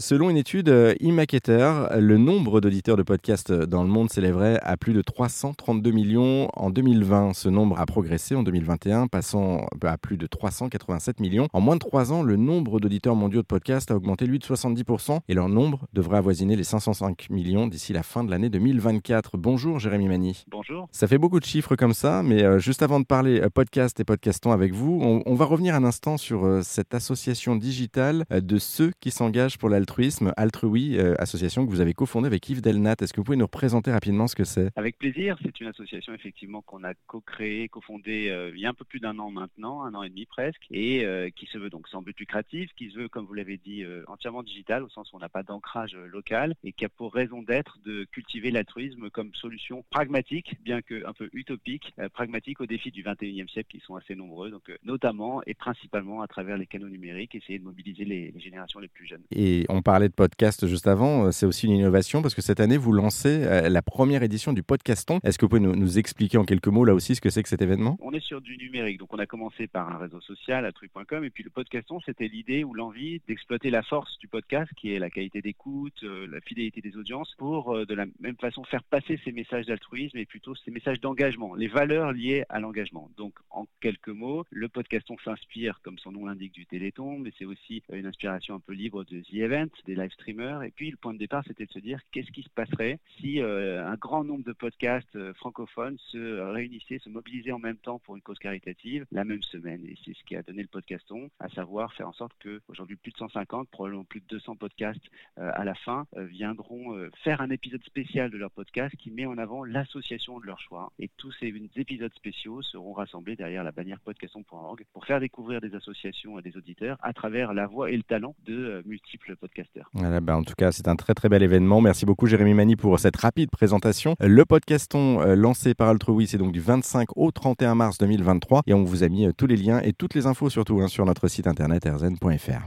Selon une étude e-marketer, le nombre d'auditeurs de podcasts dans le monde s'élèverait à plus de 332 millions en 2020. Ce nombre a progressé en 2021, passant à plus de 387 millions. En moins de trois ans, le nombre d'auditeurs mondiaux de podcasts a augmenté lui de 70% et leur nombre devrait avoisiner les 505 millions d'ici la fin de l'année 2024. Bonjour Jérémy Mani. Bonjour. Ça fait beaucoup de chiffres comme ça, mais euh, juste avant de parler euh, podcast et podcastons avec vous, on, on va revenir un instant sur euh, cette association digitale de ceux qui s'engagent pour l'altruisme, Altrui, association que vous avez cofondée avec Yves Delnat. Est-ce que vous pouvez nous représenter rapidement ce que c'est? Avec plaisir. C'est une association effectivement qu'on a co-créée, cofondée il y a un peu plus d'un an maintenant, un an et demi presque, et qui se veut donc sans but lucratif, qui se veut, comme vous l'avez dit, entièrement digital, au sens où on n'a pas d'ancrage local, et qui a pour raison d'être de cultiver l'altruisme comme solution pragmatique, bien que un peu utopique, pragmatique aux défis du 21e siècle qui sont assez nombreux, donc notamment et principalement à travers les canaux numériques, essayer de mobiliser les, les générations les plus jeunes. Et on parlait de podcast juste avant, c'est aussi une innovation parce que cette année vous lancez la première édition du podcaston. Est-ce que vous pouvez nous, expliquer en quelques mots là aussi ce que c'est que cet événement? On est sur du numérique, donc on a commencé par un réseau social, altrui.com, et puis le podcaston, c'était l'idée ou l'envie d'exploiter la force du podcast, qui est la qualité d'écoute, euh, la fidélité des audiences, pour euh, de la même façon faire passer ces messages d'altruisme et plutôt ces messages d'engagement, les valeurs liées à l'engagement. Donc quelques mots, le podcaston s'inspire, comme son nom l'indique, du Téléthon, mais c'est aussi une inspiration un peu libre de The Event, des live streamers. Et puis le point de départ, c'était de se dire qu'est-ce qui se passerait si euh, un grand nombre de podcasts euh, francophones se réunissaient, se mobilisaient en même temps pour une cause caritative la même semaine. Et c'est ce qui a donné le podcaston, à savoir faire en sorte que aujourd'hui plus de 150, probablement plus de 200 podcasts euh, à la fin viendront faire un épisode spécial de leur podcast qui met en avant l'association de leur choix. Et tous ces épisodes spéciaux seront rassemblés derrière la bannière podcaston.org pour faire découvrir des associations à des auditeurs à travers la voix et le talent de multiples podcasteurs. Voilà, bah en tout cas, c'est un très très bel événement. Merci beaucoup Jérémy Mani pour cette rapide présentation. Le podcaston lancé par Altrui, c'est donc du 25 au 31 mars 2023 et on vous a mis tous les liens et toutes les infos surtout hein, sur notre site internet rzn.fr.